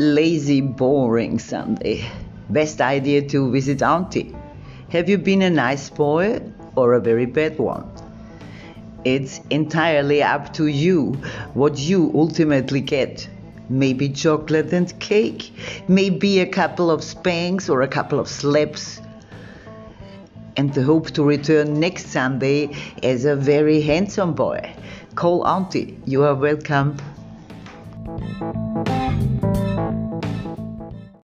lazy, boring Sunday. Best idea to visit Auntie. Have you been a nice boy or a very bad one? It's entirely up to you what you ultimately get. Maybe chocolate and cake, maybe a couple of spanks or a couple of slaps. And the hope to return next Sunday as a very handsome boy. Call Auntie, you are welcome.